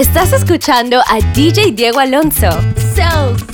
Estás escuchando a DJ Diego Alonso. So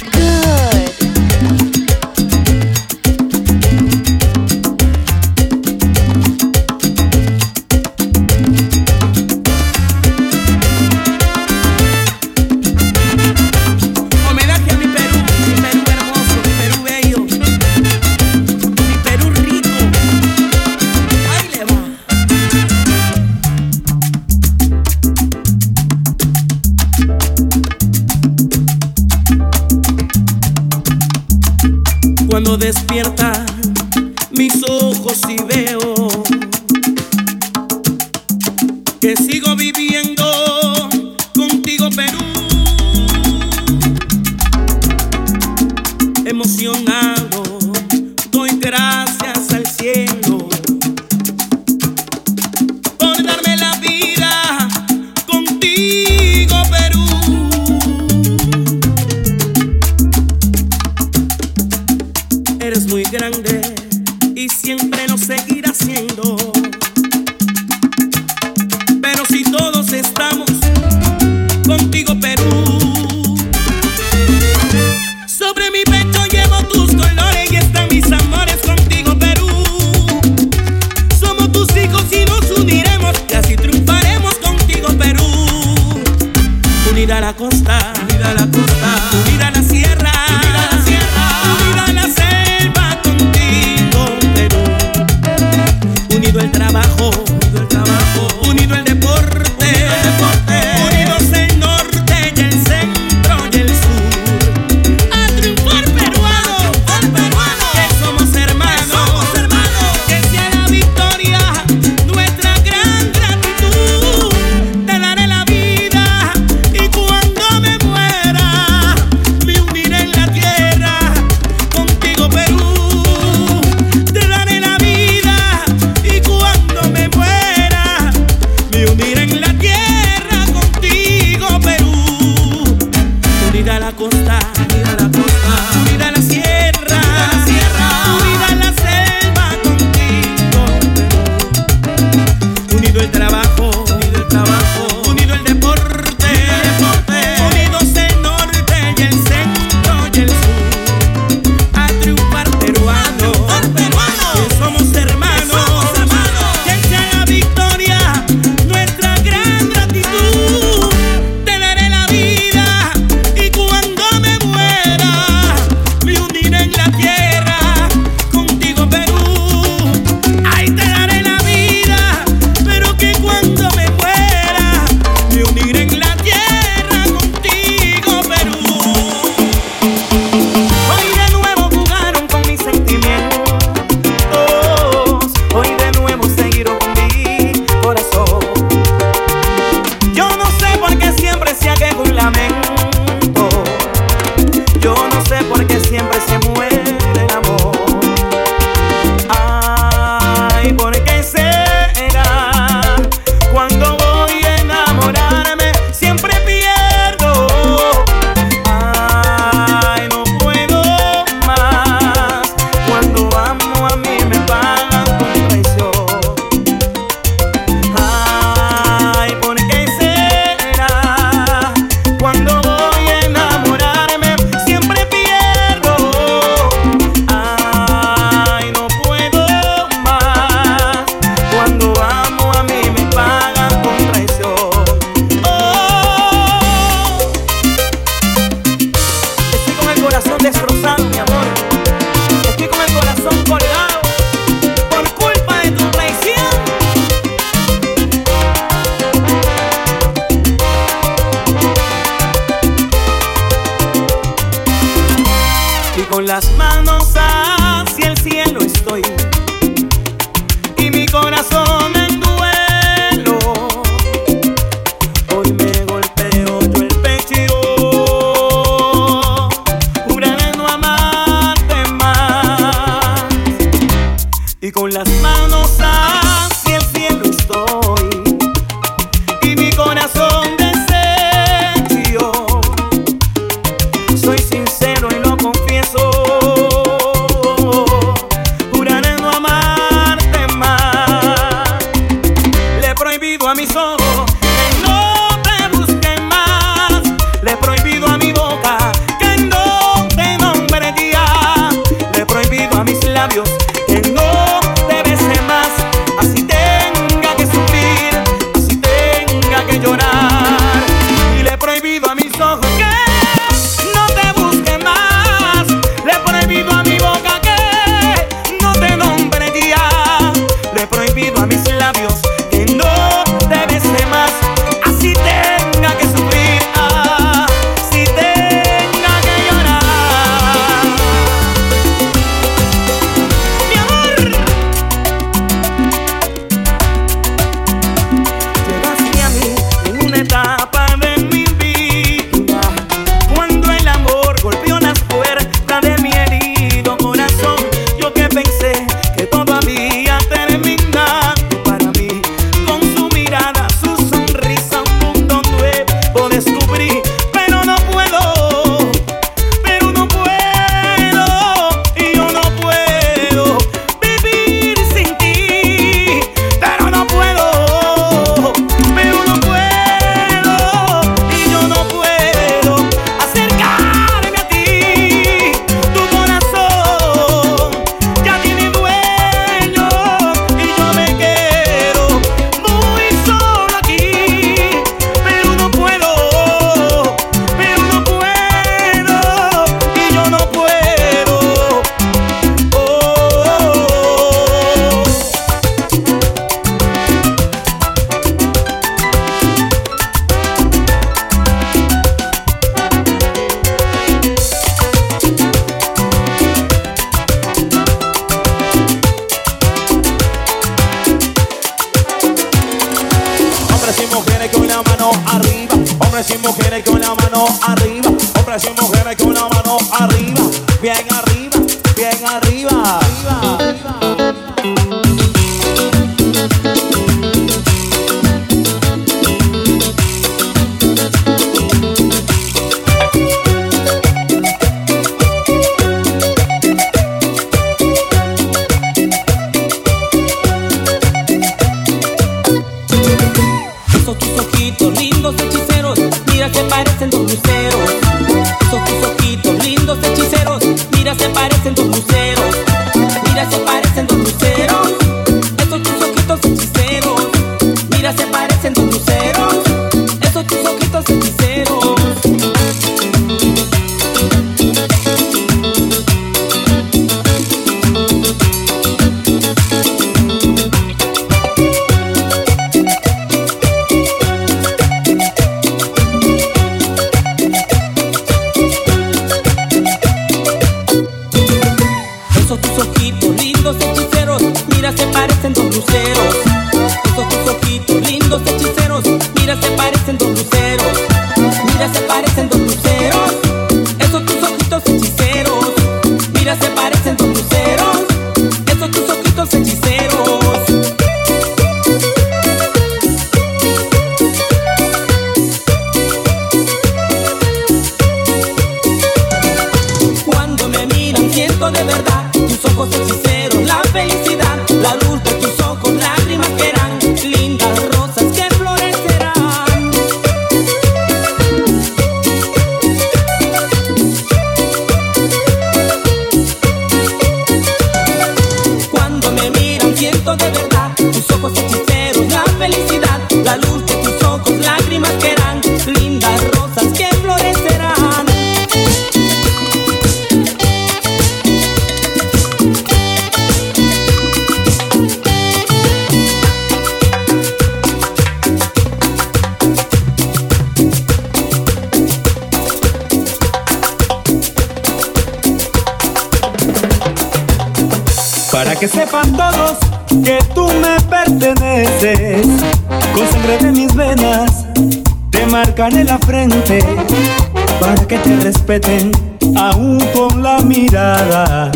aún con la mirada.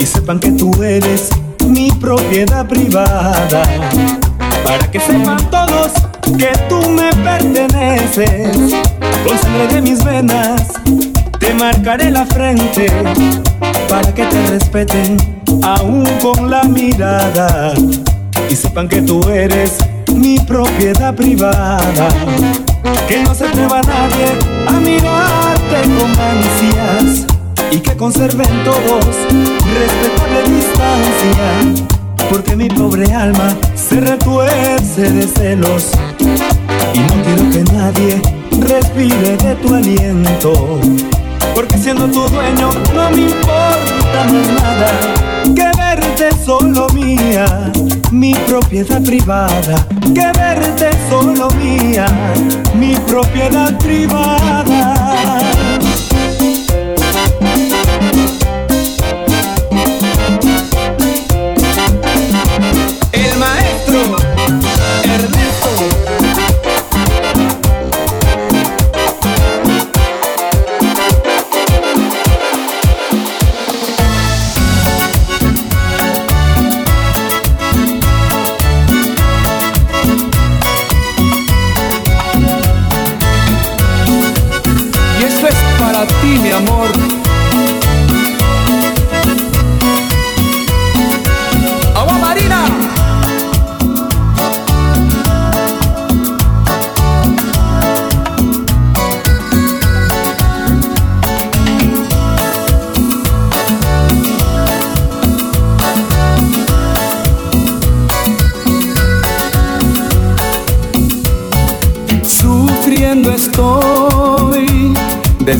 Y sepan que tú eres mi propiedad privada. Para que sepan todos que tú me perteneces, con sangre de mis venas te marcaré la frente. Para que te respeten aún con la mirada. Y sepan que tú eres mi propiedad privada que no se atreva nadie a mirarte con ansias y que conserven todos respetable distancia, porque mi pobre alma se retuerce de celos y no quiero que nadie respire de tu aliento, porque siendo tu dueño no me importa más nada que verte solo mía mi propiedad privada, que verte solo mía, mi propiedad privada.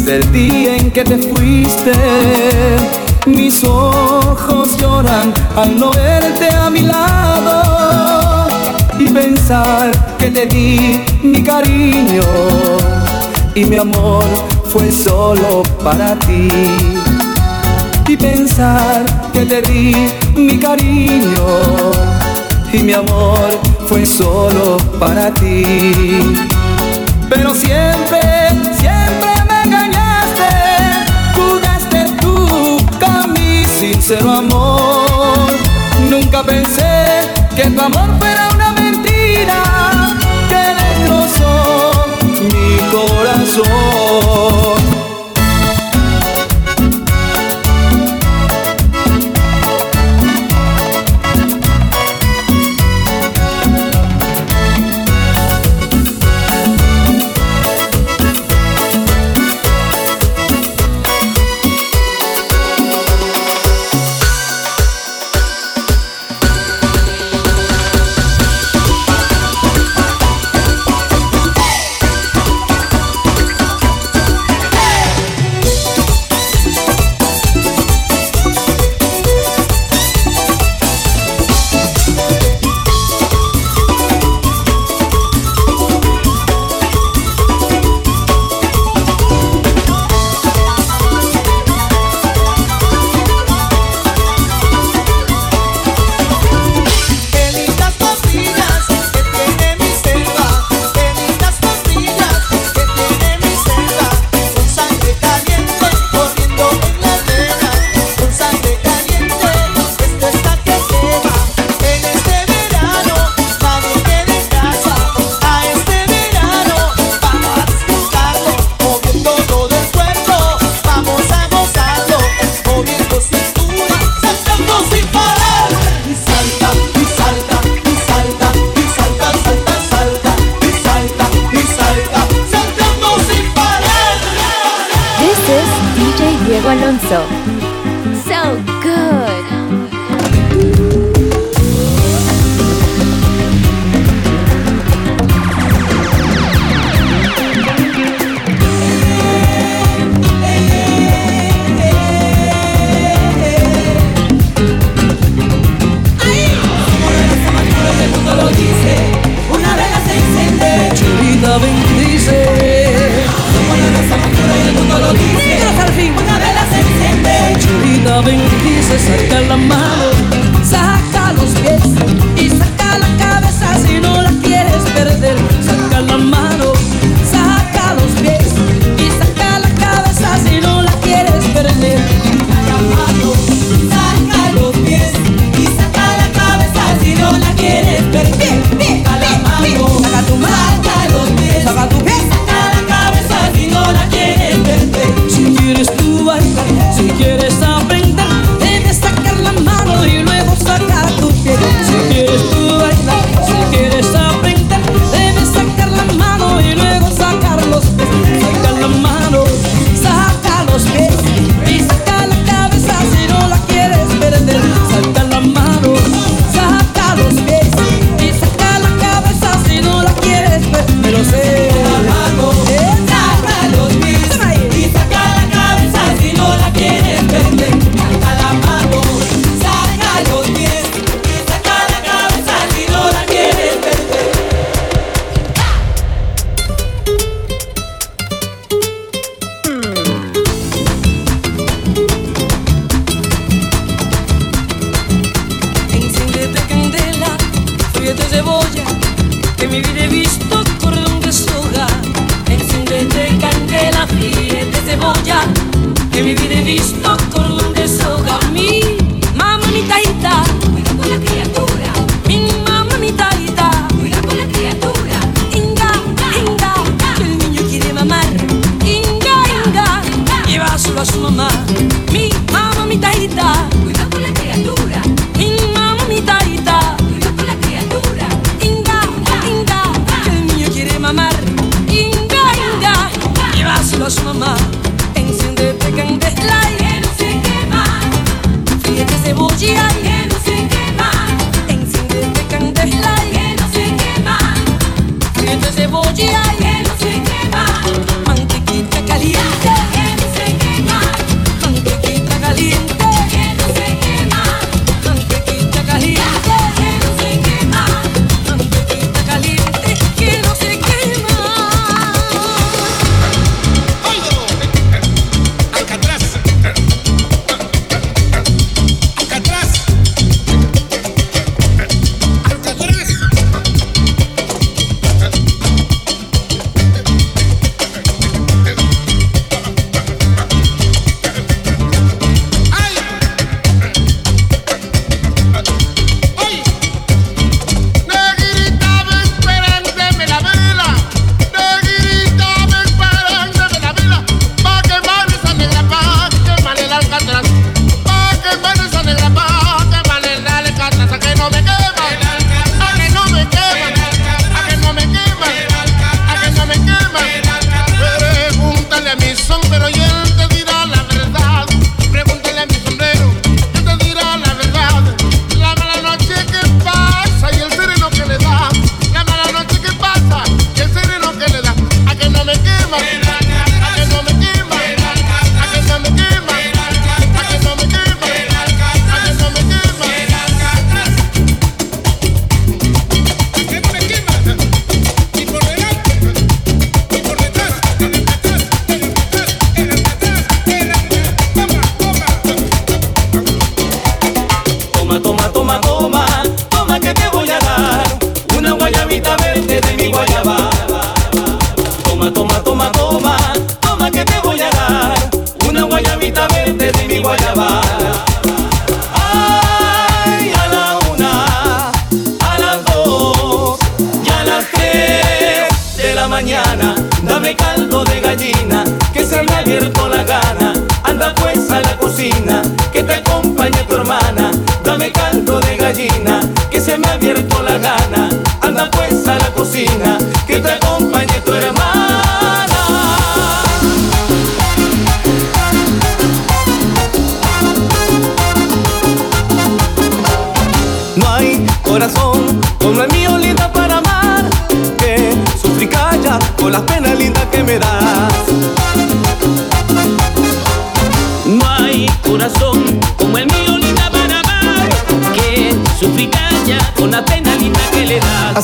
Desde el día en que te fuiste, mis ojos lloran al no verte a mi lado y pensar que te di mi cariño y mi amor fue solo para ti. Y pensar que te di mi cariño y mi amor fue solo para ti. Sincero amor. Nunca pensé que tu amor fuera una mentira que destrozó mi corazón.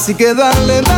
Así que dale, dale.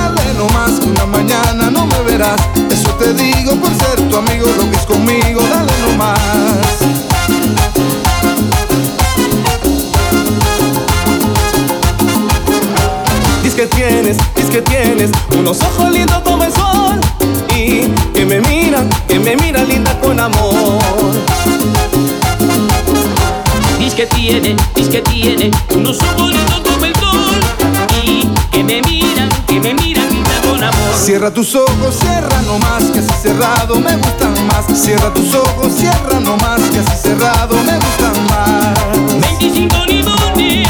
Cierra tus ojos, cierra no más, que así cerrado me gustan más. Cierra tus ojos, cierra no más, que así cerrado me gustan más. 25 limones.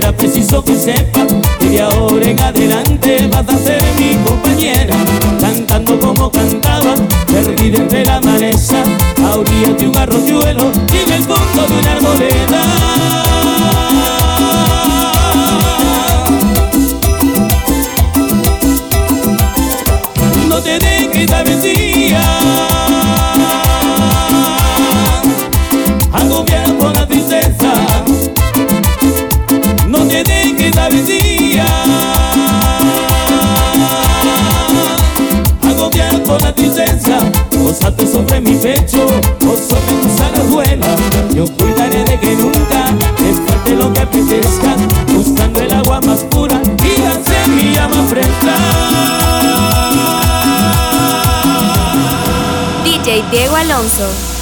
Era preciso que sepas que de ahora en adelante vas a ser mi compañera. Cantando como cantaba, perdida entre la maleza, a orillas de un arroyuelo y en el fondo de un arboleda. sobre mi pecho o sobre tus alas duela. Yo cuidaré de que nunca descarte lo que apetezca, buscando el agua más pura y hacer mi llama fresca. DJ Diego Alonso.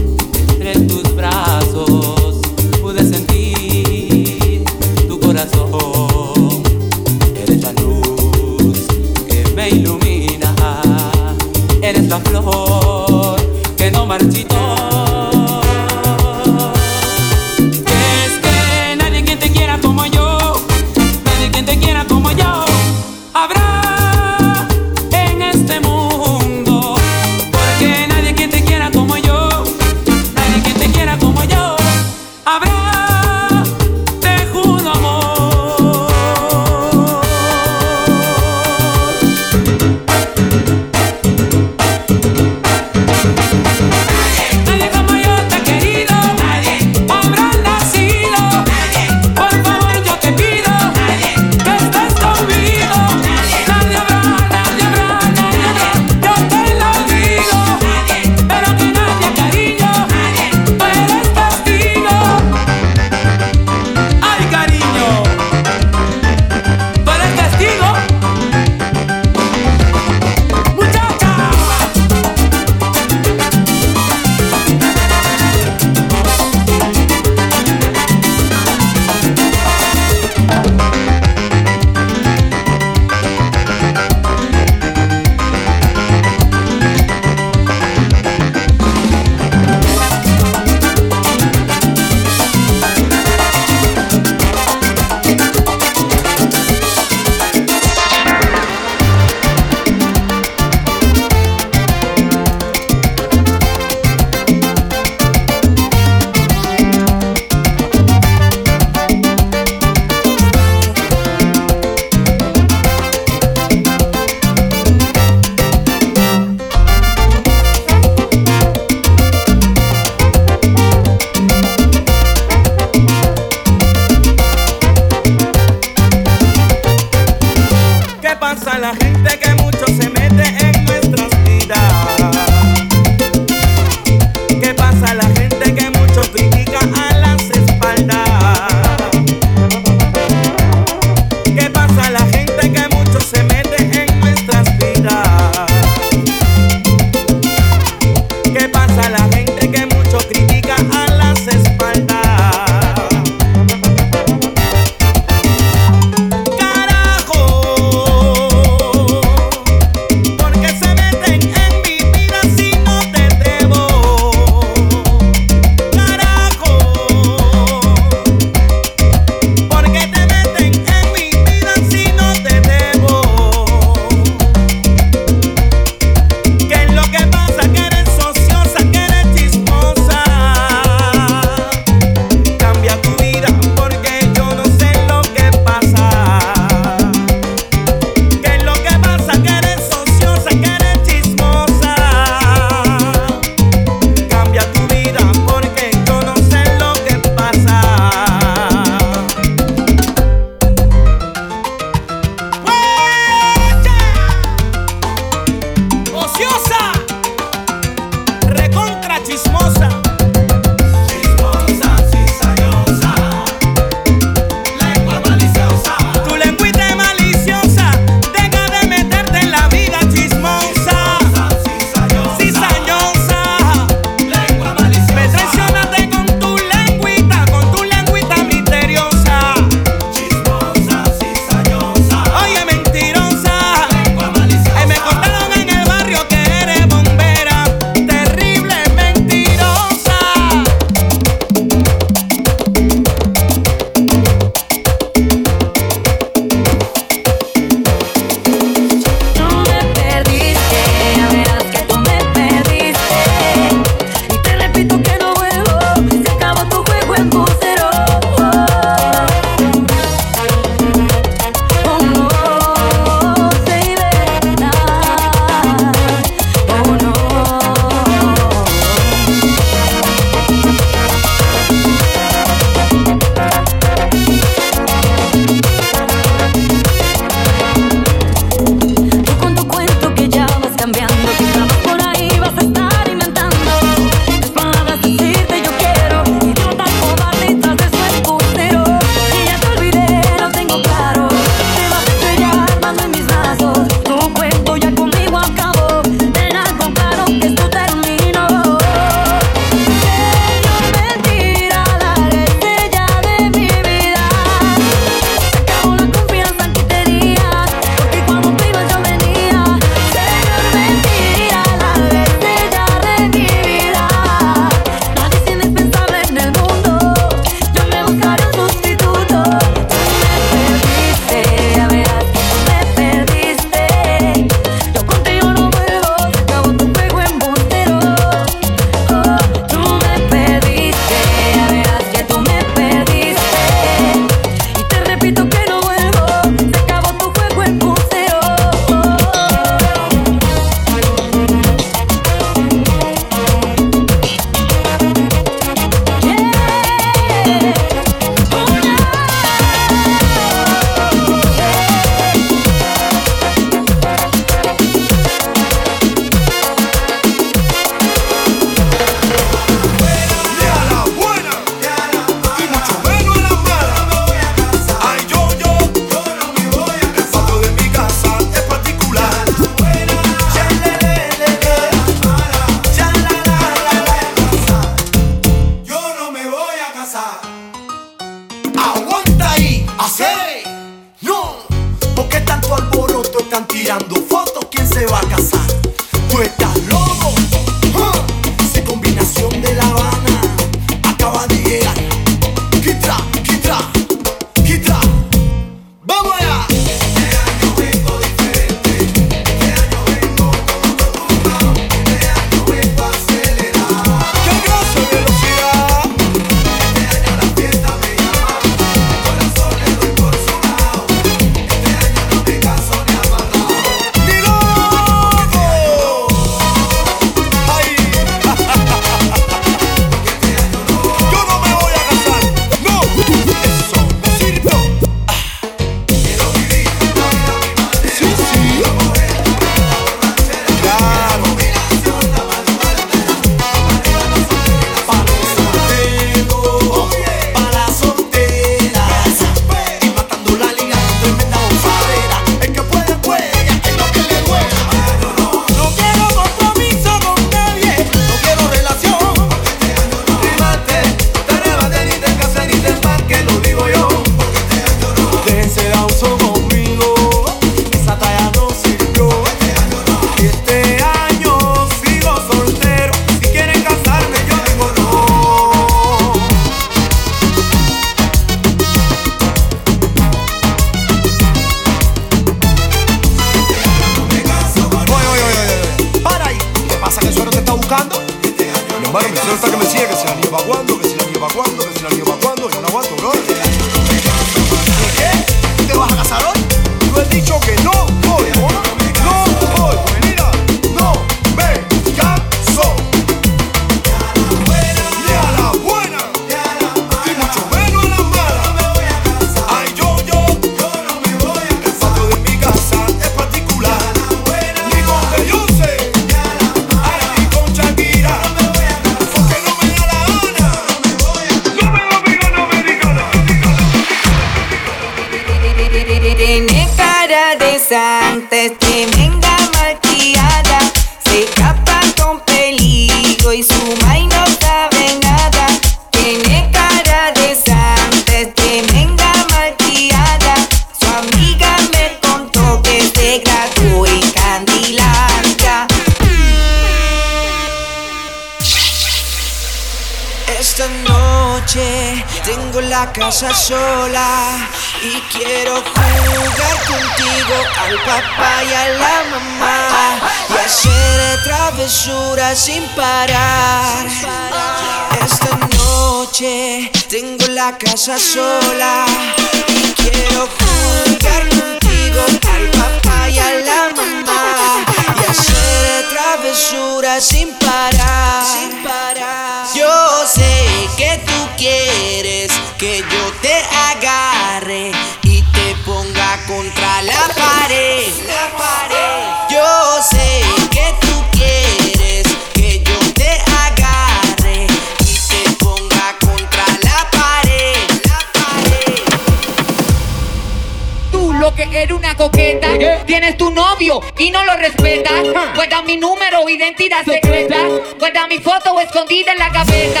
eres una coqueta. Tienes tu novio y no lo respetas. Guarda mi número, identidad secreta. Guarda mi foto escondida en la cabeza.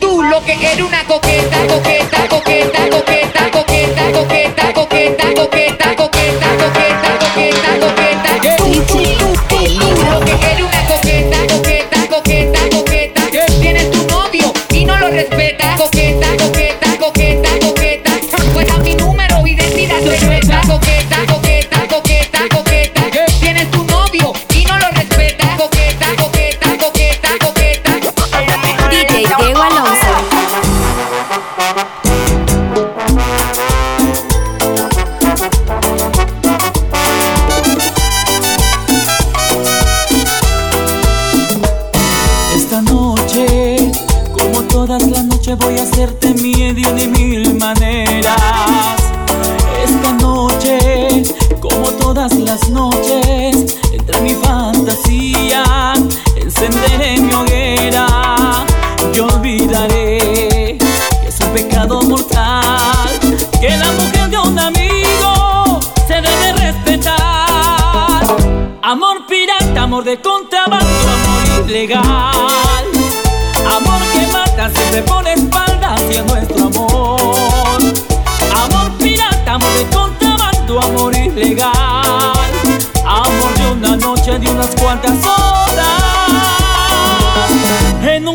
Tú lo que eres una coqueta, coqueta, coqueta, coqueta, coqueta, coqueta, coqueta, coqueta.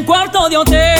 cuarto de hotel.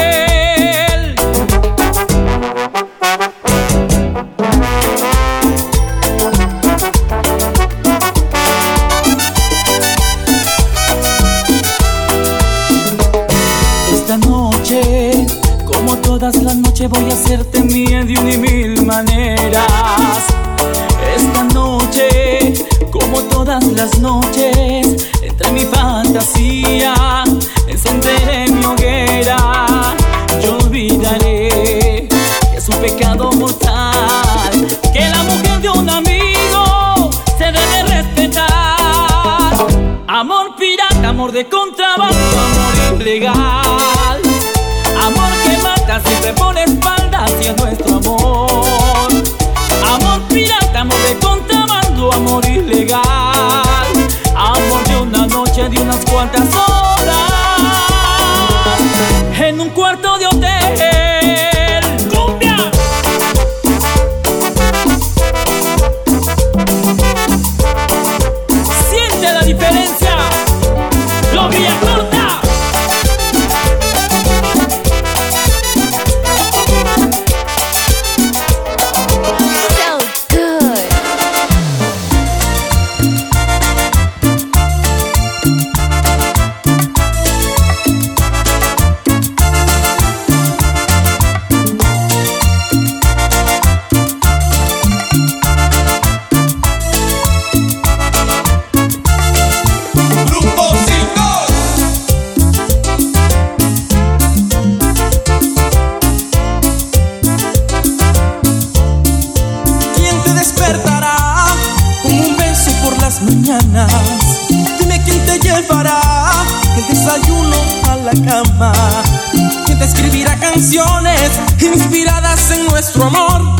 inspiradas en nuestro amor,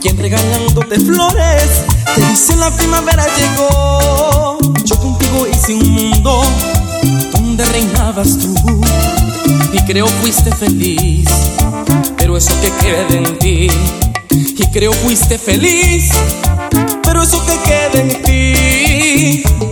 quien regalándote flores te dice la primavera llegó. Yo contigo hice un mundo donde reinabas tú y creo fuiste feliz, pero eso que queda en ti. Y creo fuiste feliz, pero eso que queda en ti.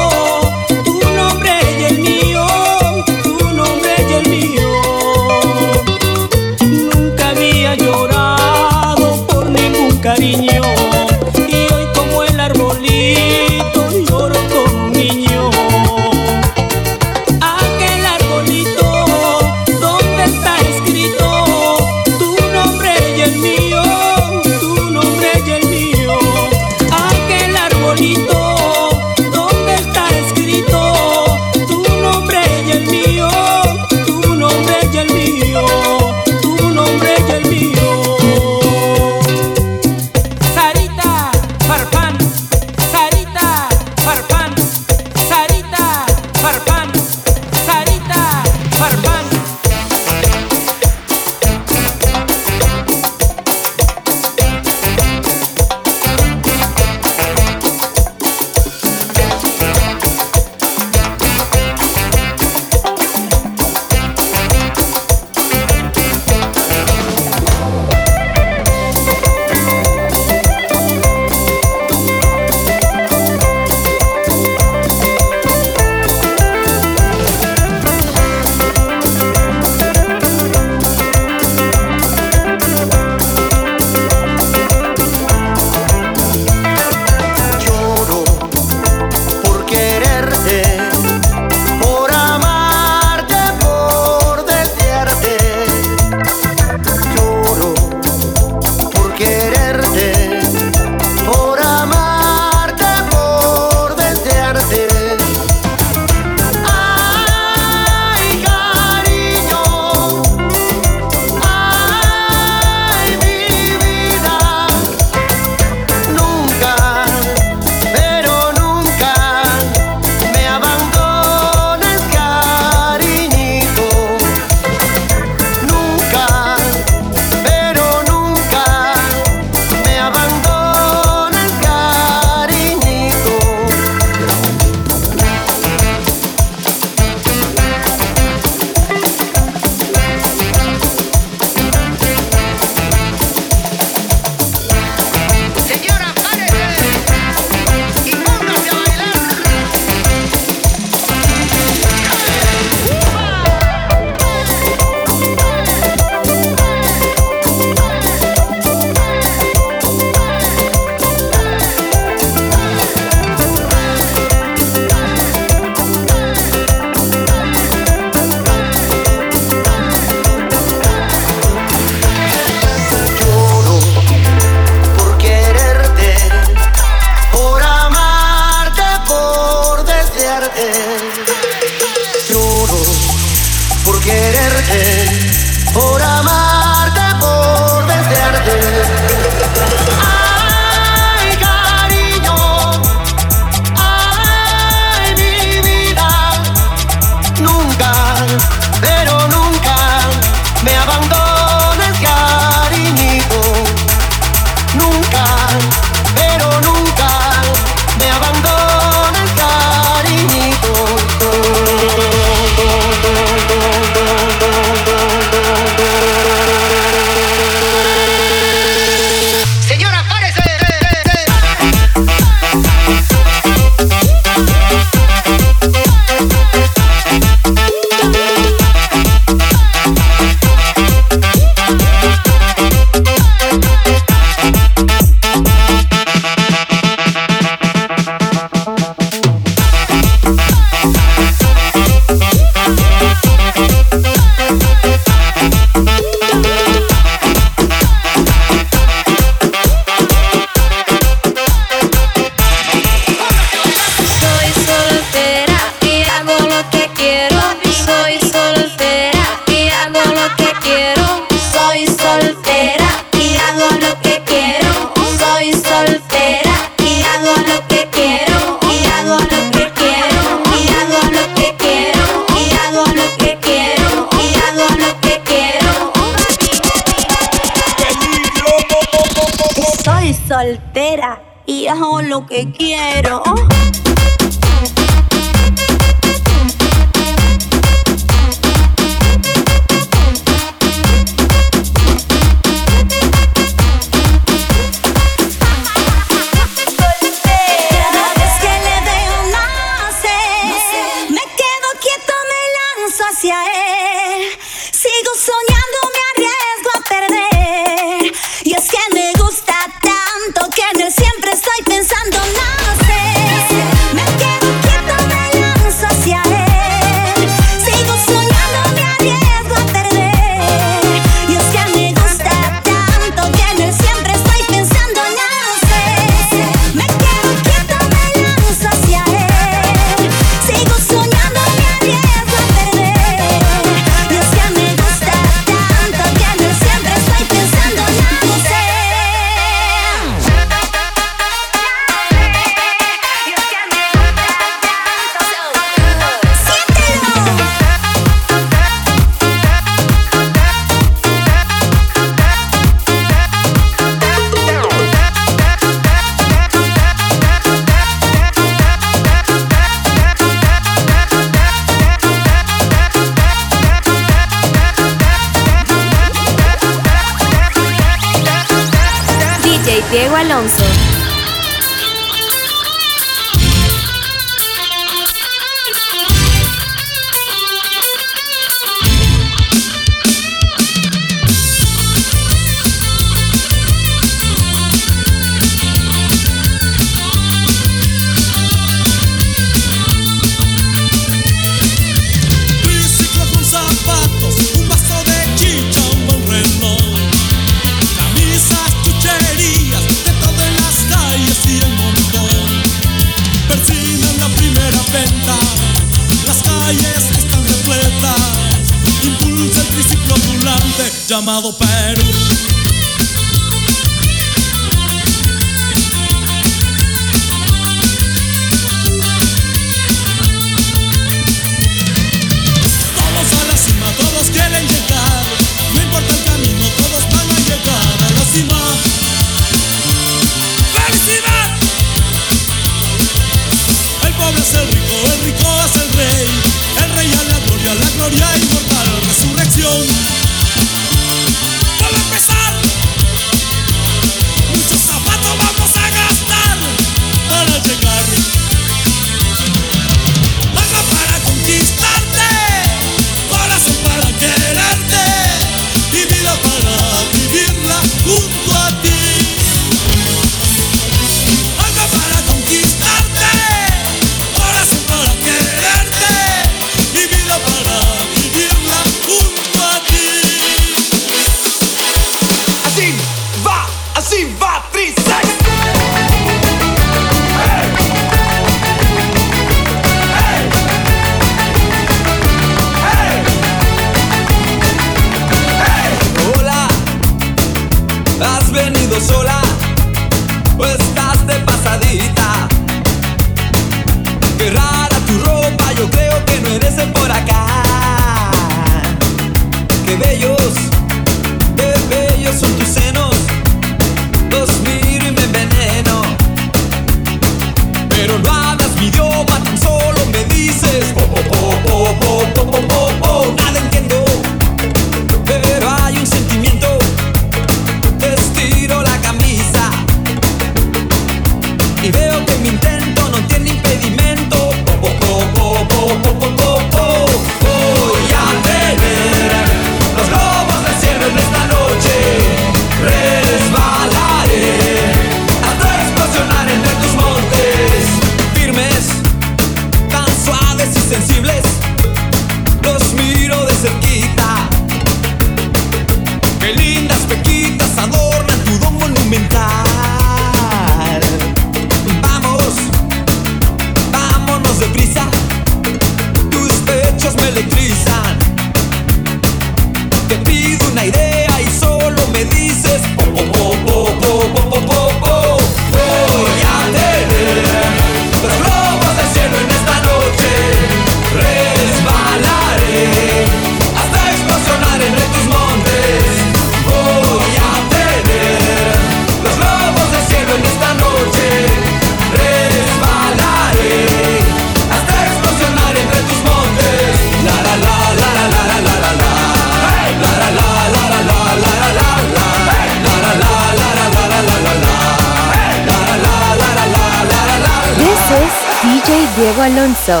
Alonso.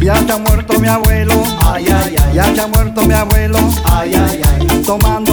Ya está muerto mi abuelo, ay, ay, ay. Ya está muerto mi abuelo, ay, ay, ay. Tomando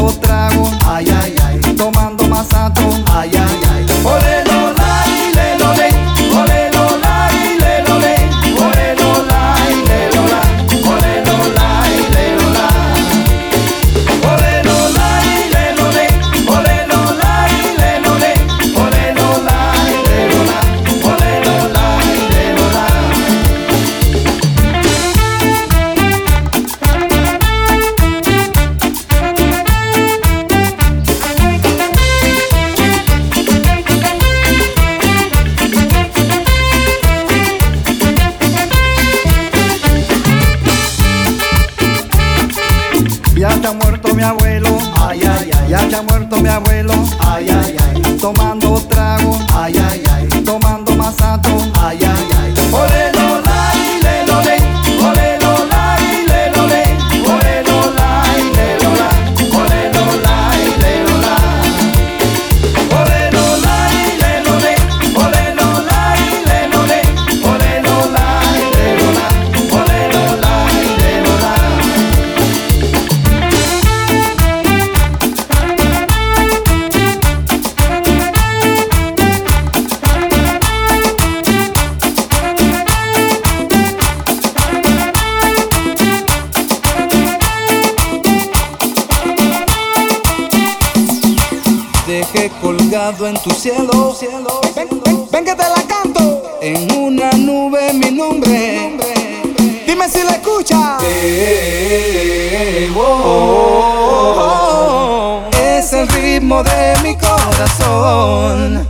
colgado en tu cielo. cielo ven, ven, que te la canto. En una nube mi nombre. Dime si la escuchas. Oh, oh, oh. Es el ritmo de mi corazón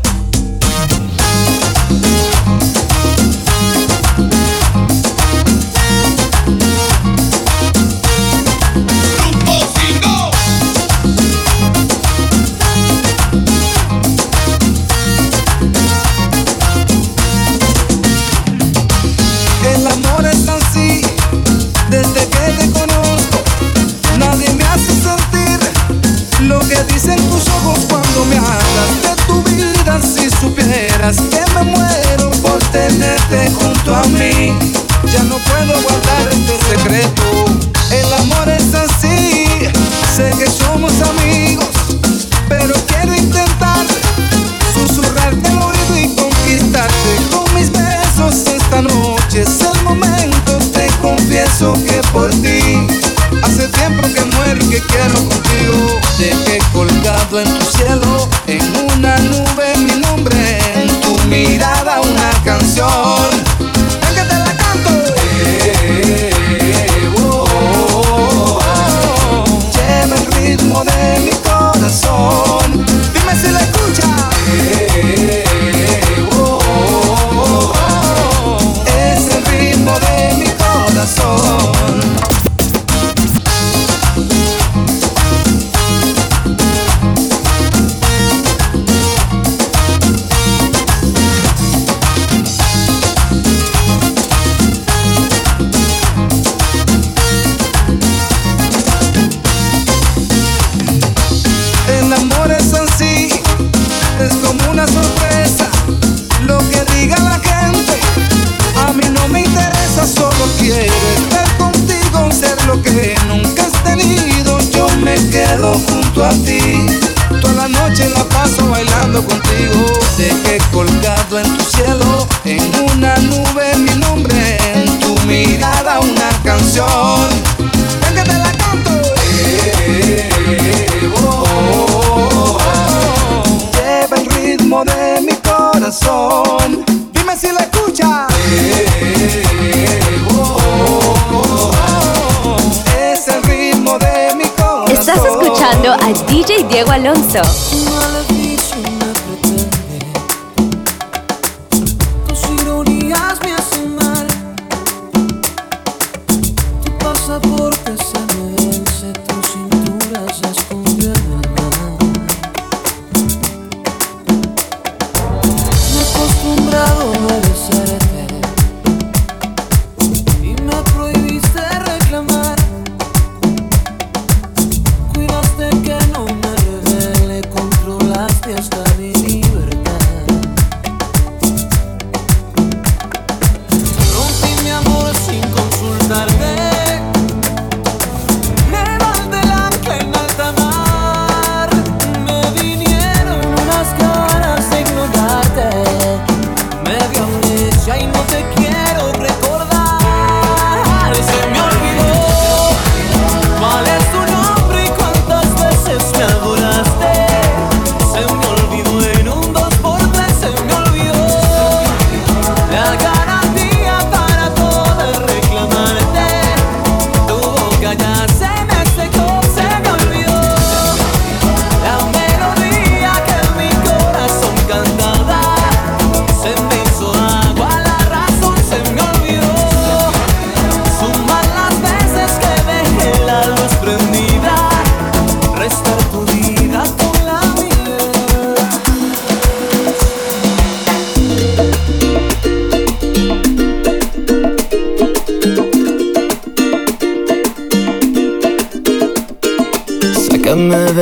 es como una sorpresa lo que diga la gente. A mí no me interesa, solo quiero estar contigo, ser lo que nunca has tenido. Yo me quedo junto a ti. Toda la noche la paso bailando contigo. Dejé colgado en tu cielo, en una nube mi nombre, en tu mirada una canción Dime si la escuchas. Estás escuchando a DJ Diego Alonso.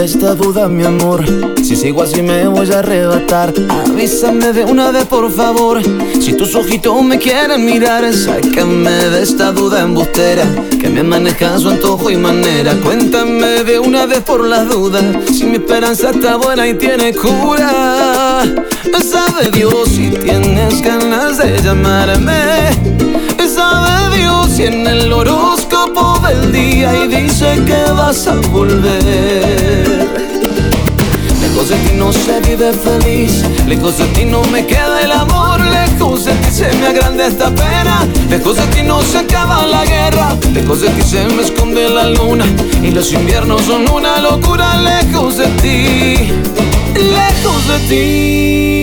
Esta duda, mi amor. Si sigo así me voy a arrebatar. Avísame de una vez, por favor. Si tus ojitos me quieren mirar, sácame de esta duda embustera. Que me maneja su antojo y manera. Cuéntame de una vez por las dudas. Si mi esperanza está buena y tiene cura. Sabe Dios si tienes ganas de llamarme. En el horóscopo del día y dice que vas a volver. Lejos de ti no se vive feliz, lejos de ti no me queda el amor, lejos de ti se me agranda esta pena, lejos de ti no se acaba la guerra, lejos de ti se me esconde la luna y los inviernos son una locura, lejos de ti, lejos de ti.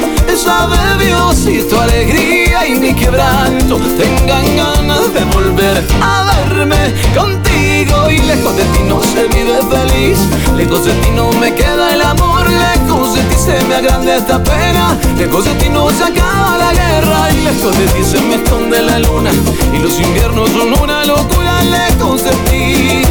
Sabe Dios si tu alegría y mi quebranto. Tengan ganas de volver a verme contigo y lejos de ti no se vive feliz, lejos de ti no me queda el amor, lejos de ti se me agranda esta pena, lejos de ti no se acaba la guerra y lejos de ti se me esconde la luna. Y los inviernos son una locura, lejos de ti,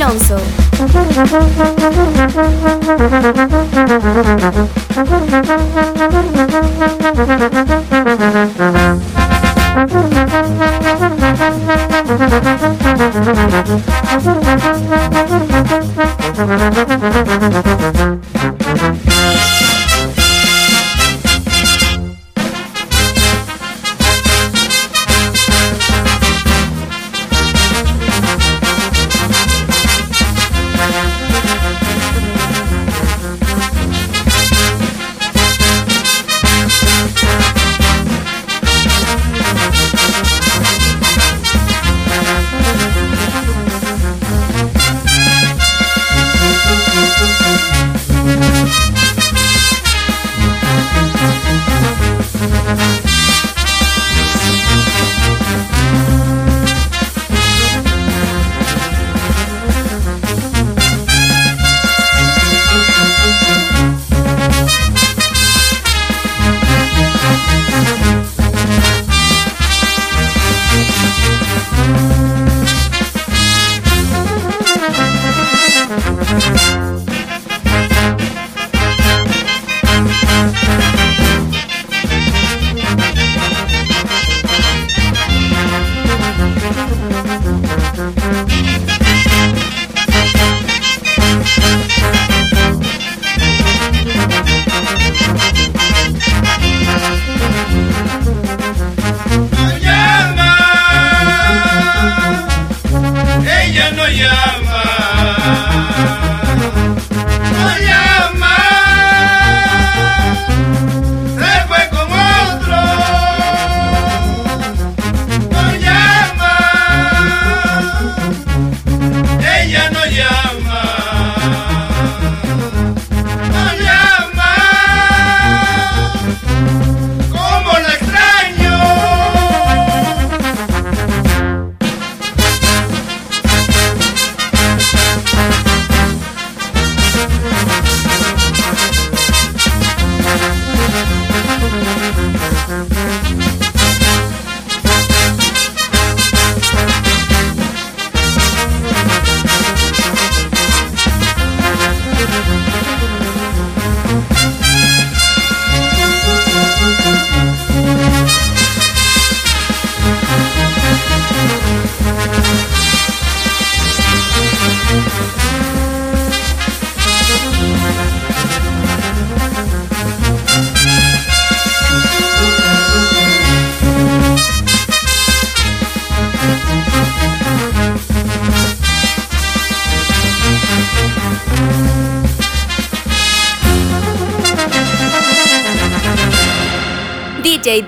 Alonso.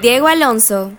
Diego Alonso.